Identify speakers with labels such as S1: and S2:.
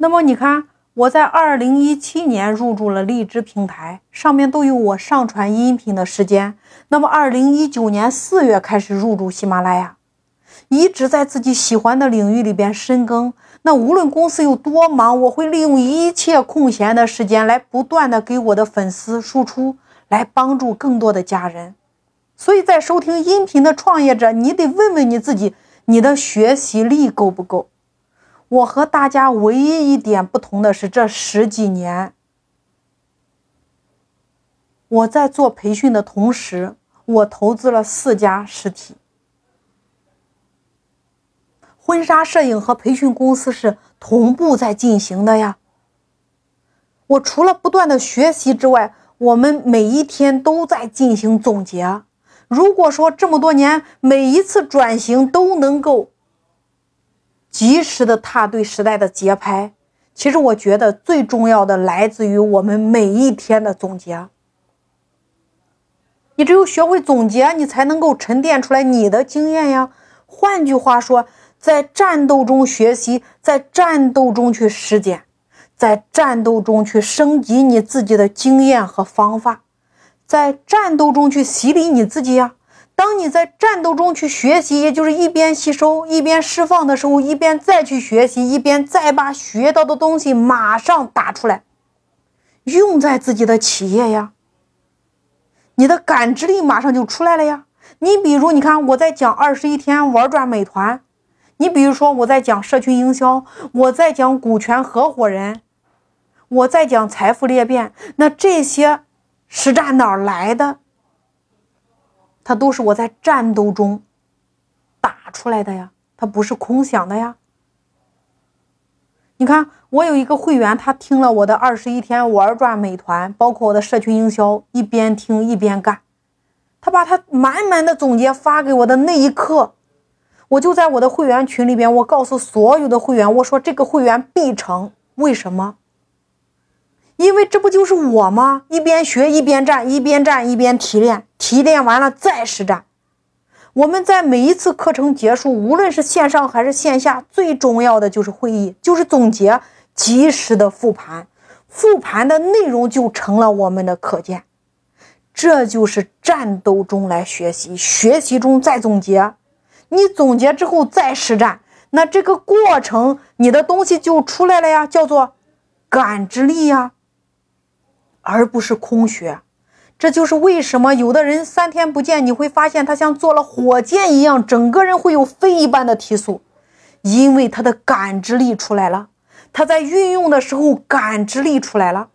S1: 那么你看，我在二零一七年入驻了荔枝平台，上面都有我上传音频的时间。那么二零一九年四月开始入驻喜马拉雅，一直在自己喜欢的领域里边深耕。那无论公司有多忙，我会利用一切空闲的时间来不断的给我的粉丝输出，来帮助更多的家人。所以在收听音频的创业者，你得问问你自己，你的学习力够不够？我和大家唯一一点不同的是，这十几年我在做培训的同时，我投资了四家实体。婚纱摄影和培训公司是同步在进行的呀。我除了不断的学习之外，我们每一天都在进行总结。如果说这么多年每一次转型都能够及时的踏对时代的节拍，其实我觉得最重要的来自于我们每一天的总结。你只有学会总结，你才能够沉淀出来你的经验呀。换句话说。在战斗中学习，在战斗中去实践，在战斗中去升级你自己的经验和方法，在战斗中去洗礼你自己呀。当你在战斗中去学习，也就是一边吸收一边释放的时候，一边再去学习，一边再把学到的东西马上打出来，用在自己的企业呀。你的感知力马上就出来了呀。你比如，你看我在讲二十一天玩转美团。你比如说，我在讲社群营销，我在讲股权合伙人，我在讲财富裂变，那这些实战哪来的？它都是我在战斗中打出来的呀，它不是空想的呀。你看，我有一个会员，他听了我的二十一天玩转美团，包括我的社群营销，一边听一边干，他把他满满的总结发给我的那一刻。我就在我的会员群里边，我告诉所有的会员，我说这个会员必成，为什么？因为这不就是我吗？一边学一边战，一边战一边提炼，提炼完了再实战。我们在每一次课程结束，无论是线上还是线下，最重要的就是会议，就是总结，及时的复盘，复盘的内容就成了我们的课件。这就是战斗中来学习，学习中再总结。你总结之后再实战，那这个过程你的东西就出来了呀，叫做感知力呀，而不是空学。这就是为什么有的人三天不见，你会发现他像坐了火箭一样，整个人会有飞一般的提速，因为他的感知力出来了，他在运用的时候感知力出来了。